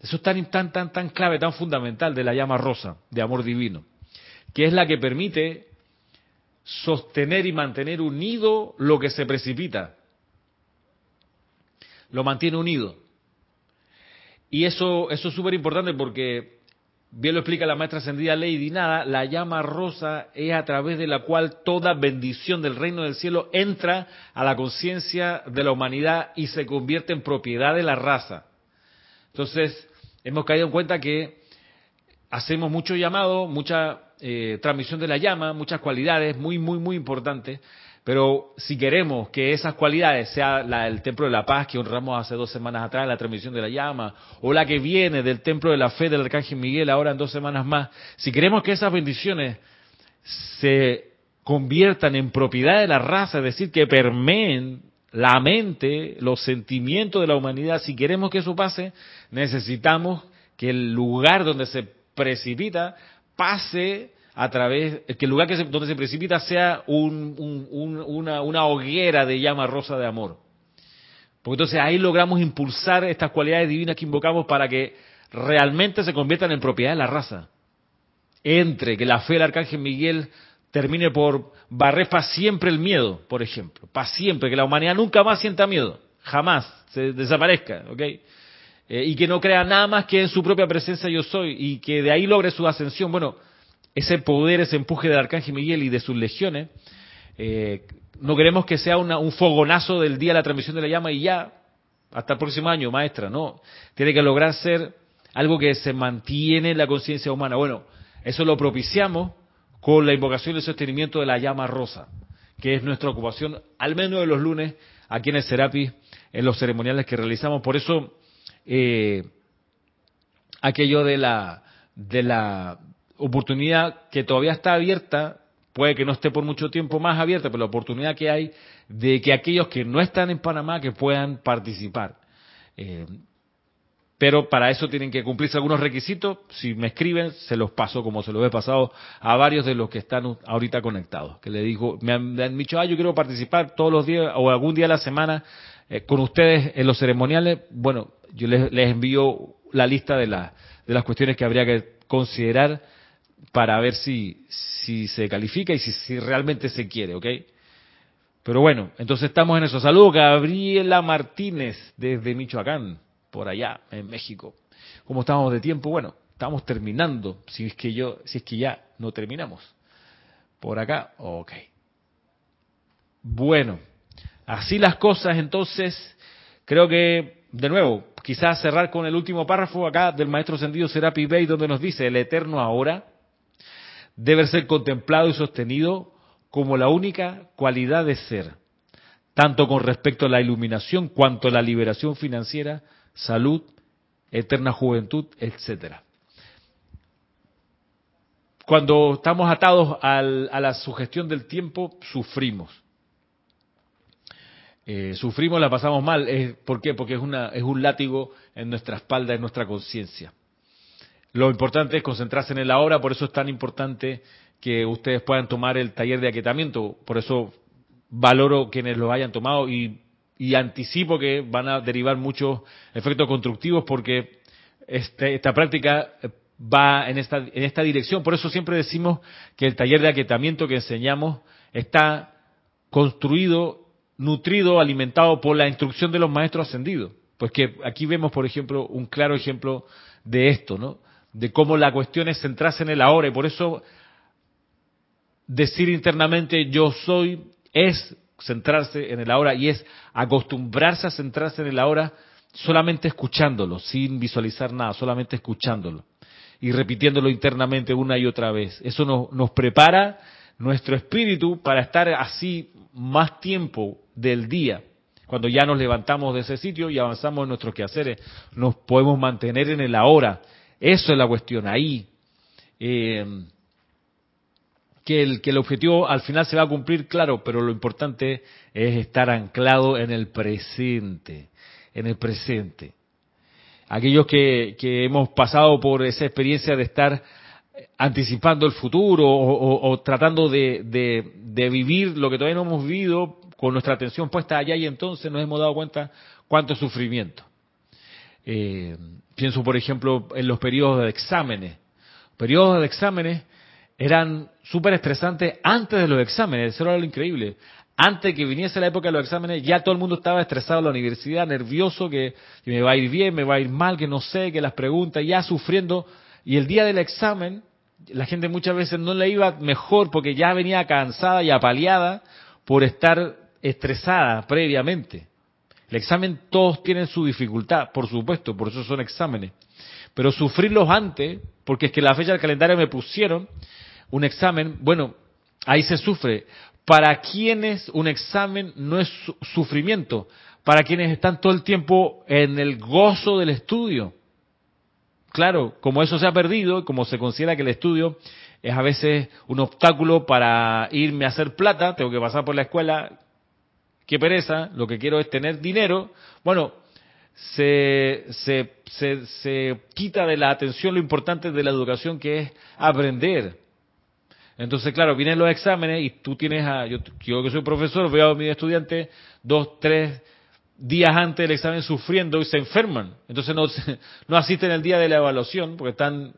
Eso es tan, tan, tan, tan clave, tan fundamental de la llama rosa de amor divino, que es la que permite sostener y mantener unido lo que se precipita. Lo mantiene unido. Y eso, eso es súper importante porque, bien lo explica la maestra ascendida Lady Nada, la llama rosa es a través de la cual toda bendición del reino del cielo entra a la conciencia de la humanidad y se convierte en propiedad de la raza. Entonces, hemos caído en cuenta que hacemos mucho llamado, mucha eh, transmisión de la llama, muchas cualidades muy, muy, muy importantes, pero si queremos que esas cualidades sea la del Templo de la Paz que honramos hace dos semanas atrás, la transmisión de la llama, o la que viene del Templo de la Fe del Arcángel Miguel ahora en dos semanas más, si queremos que esas bendiciones se conviertan en propiedad de la raza, es decir, que permeen la mente, los sentimientos de la humanidad, si queremos que eso pase, necesitamos que el lugar donde se precipita pase a través, que el lugar que donde se precipita sea una, una hoguera de llama rosa de amor. Porque entonces ahí logramos impulsar estas cualidades divinas que invocamos para que realmente se conviertan en propiedad de la raza. Entre que la fe del Arcángel Miguel termine por barrer para siempre el miedo, por ejemplo, para siempre, que la humanidad nunca más sienta miedo, jamás se desaparezca, ¿ok? Eh, y que no crea nada más que en su propia presencia yo soy y que de ahí logre su ascensión. Bueno, ese poder, ese empuje del Arcángel Miguel y de sus legiones, eh, no queremos que sea un fogonazo del día de la transmisión de la llama y ya, hasta el próximo año, maestra, no. Tiene que lograr ser algo que se mantiene en la conciencia humana. Bueno, eso lo propiciamos con la invocación y el sostenimiento de la llama rosa, que es nuestra ocupación, al menos de los lunes, aquí en el Serapi, en los ceremoniales que realizamos. Por eso, eh, aquello de la, de la oportunidad que todavía está abierta, puede que no esté por mucho tiempo más abierta, pero la oportunidad que hay de que aquellos que no están en Panamá que puedan participar. Eh, pero para eso tienen que cumplirse algunos requisitos. Si me escriben, se los paso como se los he pasado a varios de los que están ahorita conectados. Que le digo, me han, dicho, ah, yo quiero participar todos los días o algún día a la semana eh, con ustedes en los ceremoniales. Bueno, yo les, envío la lista de, de las cuestiones que habría que considerar para ver si, si se califica y si, si realmente se quiere, ¿ok? Pero bueno, entonces estamos en eso. Saludos, Gabriela Martínez desde Michoacán por allá en México. ¿Cómo estamos de tiempo? Bueno, estamos terminando, si es que yo, si es que ya no terminamos. Por acá, ok. Bueno, así las cosas, entonces, creo que, de nuevo, quizás cerrar con el último párrafo acá del maestro Sendido Serapi Bey, donde nos dice, el eterno ahora debe ser contemplado y sostenido como la única cualidad de ser, tanto con respecto a la iluminación cuanto a la liberación financiera salud, eterna juventud, etcétera. Cuando estamos atados a la sugestión del tiempo, sufrimos. Eh, sufrimos, la pasamos mal. ¿Por qué? Porque es, una, es un látigo en nuestra espalda, en nuestra conciencia. Lo importante es concentrarse en el ahora, por eso es tan importante que ustedes puedan tomar el taller de aquietamiento. Por eso valoro quienes lo hayan tomado y y anticipo que van a derivar muchos efectos constructivos porque este, esta práctica va en esta, en esta dirección. Por eso siempre decimos que el taller de aquietamiento que enseñamos está construido, nutrido, alimentado por la instrucción de los maestros ascendidos. Pues que aquí vemos, por ejemplo, un claro ejemplo de esto, ¿no? De cómo la cuestión es centrarse en el ahora y por eso decir internamente yo soy es centrarse en el ahora y es acostumbrarse a centrarse en el ahora solamente escuchándolo, sin visualizar nada, solamente escuchándolo y repitiéndolo internamente una y otra vez. Eso nos, nos prepara nuestro espíritu para estar así más tiempo del día. Cuando ya nos levantamos de ese sitio y avanzamos en nuestros quehaceres, nos podemos mantener en el ahora. Eso es la cuestión, ahí. Eh, que el, que el objetivo al final se va a cumplir, claro, pero lo importante es estar anclado en el presente, en el presente. Aquellos que, que hemos pasado por esa experiencia de estar anticipando el futuro o, tratando de, de, vivir lo que todavía no hemos vivido con nuestra atención puesta allá y entonces nos hemos dado cuenta cuánto sufrimiento. Eh, pienso, por ejemplo, en los periodos de exámenes. Periodos de exámenes eran súper estresantes antes de los exámenes, eso era lo increíble. Antes que viniese la época de los exámenes, ya todo el mundo estaba estresado en la universidad, nervioso, que, me va a ir bien, me va a ir mal, que no sé, que las preguntas, ya sufriendo. Y el día del examen, la gente muchas veces no le iba mejor porque ya venía cansada y apaleada por estar estresada previamente. El examen todos tienen su dificultad, por supuesto, por eso son exámenes. Pero sufrirlos antes, porque es que la fecha del calendario me pusieron un examen, bueno, ahí se sufre. Para quienes un examen no es sufrimiento, para quienes están todo el tiempo en el gozo del estudio. Claro, como eso se ha perdido, como se considera que el estudio es a veces un obstáculo para irme a hacer plata, tengo que pasar por la escuela, qué pereza, lo que quiero es tener dinero. Bueno, se, se, se, se quita de la atención lo importante de la educación que es aprender. Entonces, claro, vienen los exámenes y tú tienes a, yo, yo que soy profesor, veo a mis estudiantes dos, tres días antes del examen sufriendo y se enferman. Entonces no, [laughs] no asisten el día de la evaluación porque están,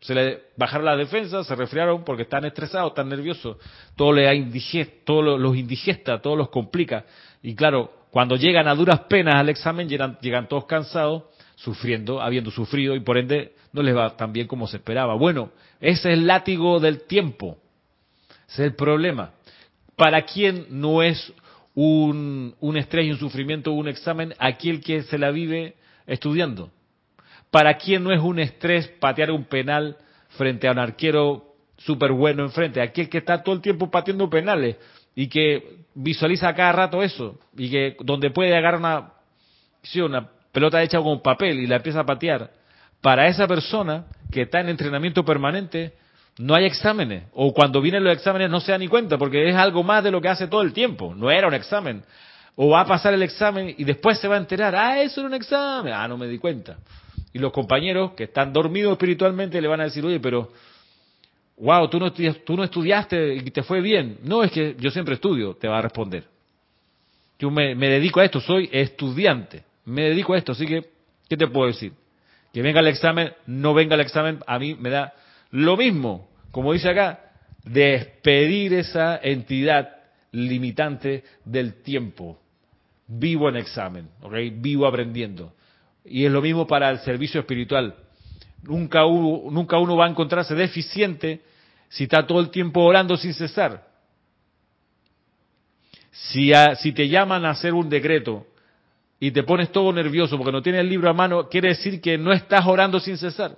se le bajaron la defensa, se resfriaron porque están estresados, están nerviosos. Todo le indigesta, todo los indigesta, todo los complica. Y claro, cuando llegan a duras penas al examen, llegan, llegan todos cansados, sufriendo, habiendo sufrido y por ende no les va tan bien como se esperaba. Bueno, ese es el látigo del tiempo. Ese es el problema. ¿Para quién no es un, un estrés y un sufrimiento un examen aquel que se la vive estudiando? ¿Para quién no es un estrés patear un penal frente a un arquero súper bueno enfrente? Aquel que está todo el tiempo pateando penales y que visualiza cada rato eso y que donde puede agarrar una, pelota hecha con papel y la empieza a patear para esa persona que está en entrenamiento permanente, no hay exámenes. O cuando vienen los exámenes no se da ni cuenta, porque es algo más de lo que hace todo el tiempo. No era un examen. O va a pasar el examen y después se va a enterar, ah, eso era un examen. Ah, no me di cuenta. Y los compañeros que están dormidos espiritualmente le van a decir, oye, pero, wow, tú no, tú no estudiaste y te fue bien. No, es que yo siempre estudio, te va a responder. Yo me, dedico a esto, soy estudiante. Me dedico a esto, así que, ¿qué te puedo decir? Que venga el examen, no venga el examen, a mí me da lo mismo, como dice acá, despedir esa entidad limitante del tiempo. Vivo en examen. Vivo aprendiendo. Y es lo mismo para el servicio espiritual. Nunca nunca uno va a encontrarse deficiente si está todo el tiempo orando sin cesar. Si, si te llaman a hacer un decreto y te pones todo nervioso porque no tienes el libro a mano, quiere decir que no estás orando sin cesar.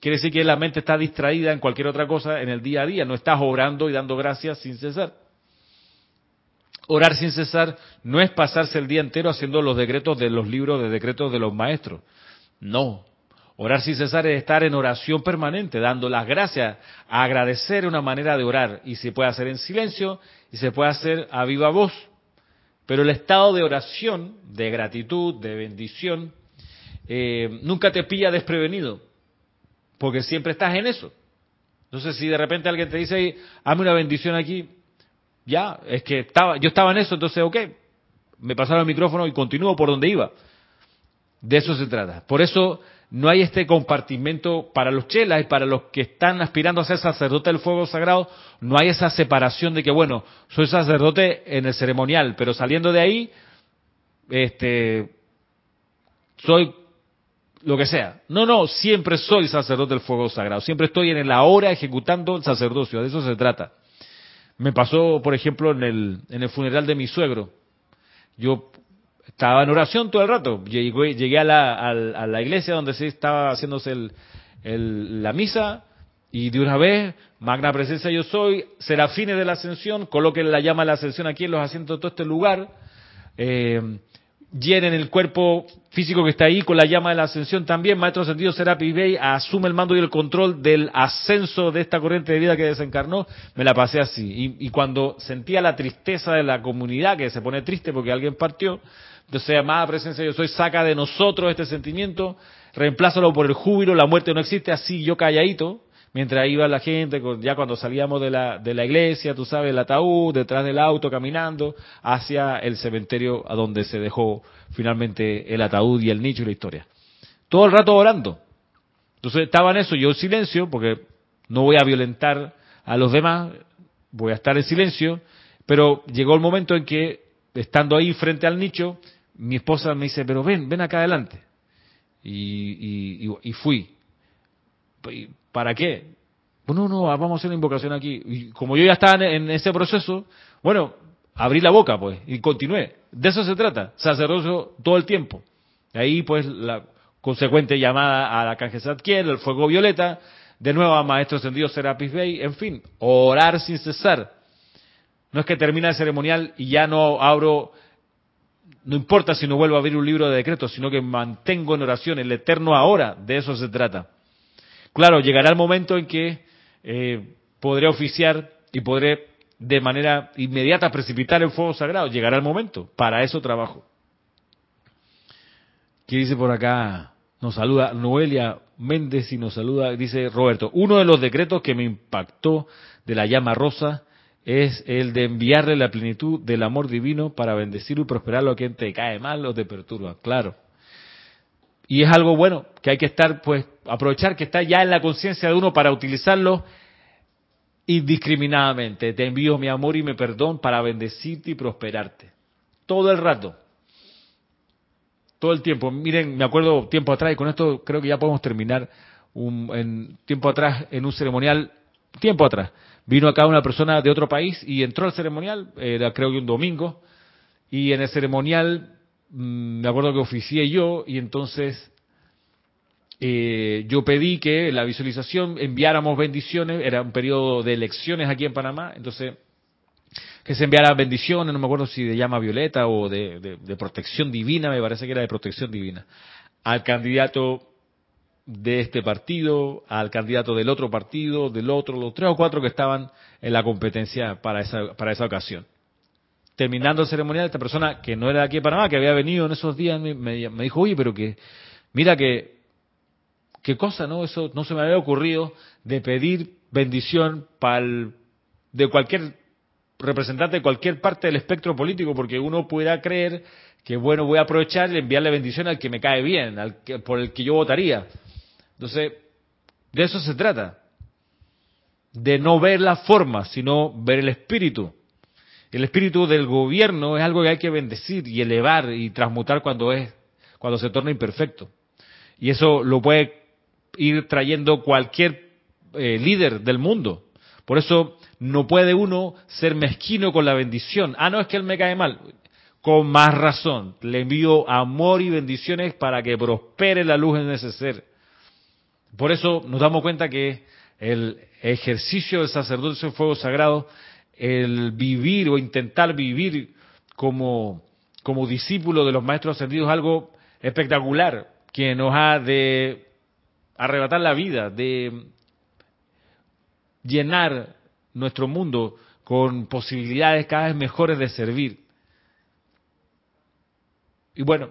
Quiere decir que la mente está distraída en cualquier otra cosa en el día a día, no estás orando y dando gracias sin cesar. Orar sin cesar no es pasarse el día entero haciendo los decretos de los libros de decretos de los maestros. No. Orar sin cesar es estar en oración permanente, dando las gracias, agradecer una manera de orar. Y se puede hacer en silencio y se puede hacer a viva voz. Pero el estado de oración, de gratitud, de bendición, eh, nunca te pilla desprevenido, porque siempre estás en eso. Entonces, si de repente alguien te dice, hazme una bendición aquí, ya, es que estaba, yo estaba en eso, entonces, ok, me pasaron el micrófono y continúo por donde iba. De eso se trata. Por eso no hay este compartimento para los chelas y para los que están aspirando a ser sacerdote del fuego sagrado, no hay esa separación de que, bueno, soy sacerdote en el ceremonial, pero saliendo de ahí, este, soy lo que sea. No, no, siempre soy sacerdote del fuego sagrado, siempre estoy en la hora ejecutando el sacerdocio, de eso se trata. Me pasó, por ejemplo, en el, en el funeral de mi suegro. Yo estaba en oración todo el rato. Llegué, llegué a, la, a, la, iglesia donde se estaba haciéndose el, el, la misa y de una vez, magna presencia yo soy, serafines de la ascensión, coloquen la llama de la ascensión aquí en los asientos de todo este lugar. Eh, llenen el cuerpo físico que está ahí con la llama de la ascensión también. Maestro Sentido Serapis Bey asume el mando y el control del ascenso de esta corriente de vida que desencarnó. Me la pasé así. Y, cuando sentía la tristeza de la comunidad, que se pone triste porque alguien partió, entonces, amada presencia, yo soy, saca de nosotros este sentimiento, reemplázalo por el júbilo, la muerte no existe, así yo calladito, mientras iba la gente, ya cuando salíamos de la, de la iglesia, tú sabes, el ataúd, detrás del auto, caminando, hacia el cementerio a donde se dejó finalmente el ataúd y el nicho y la historia. Todo el rato orando. Entonces estaba en eso, yo en silencio, porque no voy a violentar a los demás, voy a estar en silencio, pero llegó el momento en que, estando ahí frente al nicho, mi esposa me dice, pero ven, ven acá adelante. Y, y, y fui. ¿Para qué? Bueno, no, vamos a hacer una invocación aquí. Y como yo ya estaba en ese proceso, bueno, abrí la boca, pues, y continué. De eso se trata, sacerdocio todo el tiempo. Ahí, pues, la consecuente llamada a la canje Zadkiel, el fuego violeta, de nuevo a Maestro Ascendido Serapis Bey, en fin, orar sin cesar. No es que termina el ceremonial y ya no abro, no importa si no vuelvo a abrir un libro de decretos, sino que mantengo en oración el eterno ahora, de eso se trata. Claro, llegará el momento en que eh, podré oficiar y podré de manera inmediata precipitar el fuego sagrado. Llegará el momento. Para eso trabajo. ¿Qué dice por acá? Nos saluda Noelia Méndez y nos saluda, dice Roberto. Uno de los decretos que me impactó de la llama rosa es el de enviarle la plenitud del amor divino para bendecir y prosperar a quien te cae mal o te perturba. Claro. Y es algo bueno que hay que estar, pues, aprovechar que está ya en la conciencia de uno para utilizarlo indiscriminadamente. Te envío mi amor y mi perdón para bendecirte y prosperarte. Todo el rato. Todo el tiempo. Miren, me acuerdo tiempo atrás, y con esto creo que ya podemos terminar, un, en, tiempo atrás, en un ceremonial, tiempo atrás, vino acá una persona de otro país y entró al ceremonial, era creo que un domingo, y en el ceremonial me acuerdo que oficié yo y entonces eh, yo pedí que la visualización enviáramos bendiciones, era un periodo de elecciones aquí en Panamá, entonces que se enviara bendiciones, no me acuerdo si de llama violeta o de, protección divina, me parece que era de protección divina, al candidato de este partido, al candidato del otro partido, del otro, los tres o cuatro que estaban en la competencia para esa, para esa ocasión terminando ceremonial, esta persona que no era de aquí de Panamá, que había venido en esos días, me, dijo, oye, pero que, mira que, qué cosa, ¿no? Eso no se me había ocurrido de pedir bendición para de cualquier representante de cualquier parte del espectro político, porque uno pudiera creer que, bueno, voy a aprovechar y enviarle bendición al que me cae bien, al que, por el que yo votaría. Entonces, de eso se trata. De no ver la forma, sino ver el espíritu. El espíritu del gobierno es algo que hay que bendecir y elevar y transmutar cuando es, cuando se torna imperfecto. Y eso lo puede ir trayendo cualquier eh, líder del mundo. Por eso no puede uno ser mezquino con la bendición. Ah, no, es que él me cae mal. Con más razón, le envío amor y bendiciones para que prospere la luz en ese ser. Por eso nos damos cuenta que el ejercicio del sacerdocio en fuego sagrado el vivir o intentar vivir como, como discípulo de los maestros ascendidos es algo espectacular que nos ha de arrebatar la vida, de llenar nuestro mundo con posibilidades cada vez mejores de servir. Y bueno,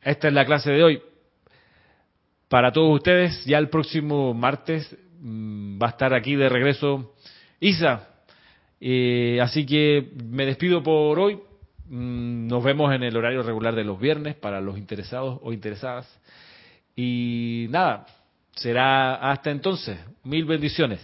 esta es la clase de hoy. Para todos ustedes, ya el próximo martes mm, va a estar aquí de regreso Isa, eh, así que me despido por hoy. Mm, nos vemos en el horario regular de los viernes para los interesados o interesadas. Y nada, será hasta entonces. Mil bendiciones.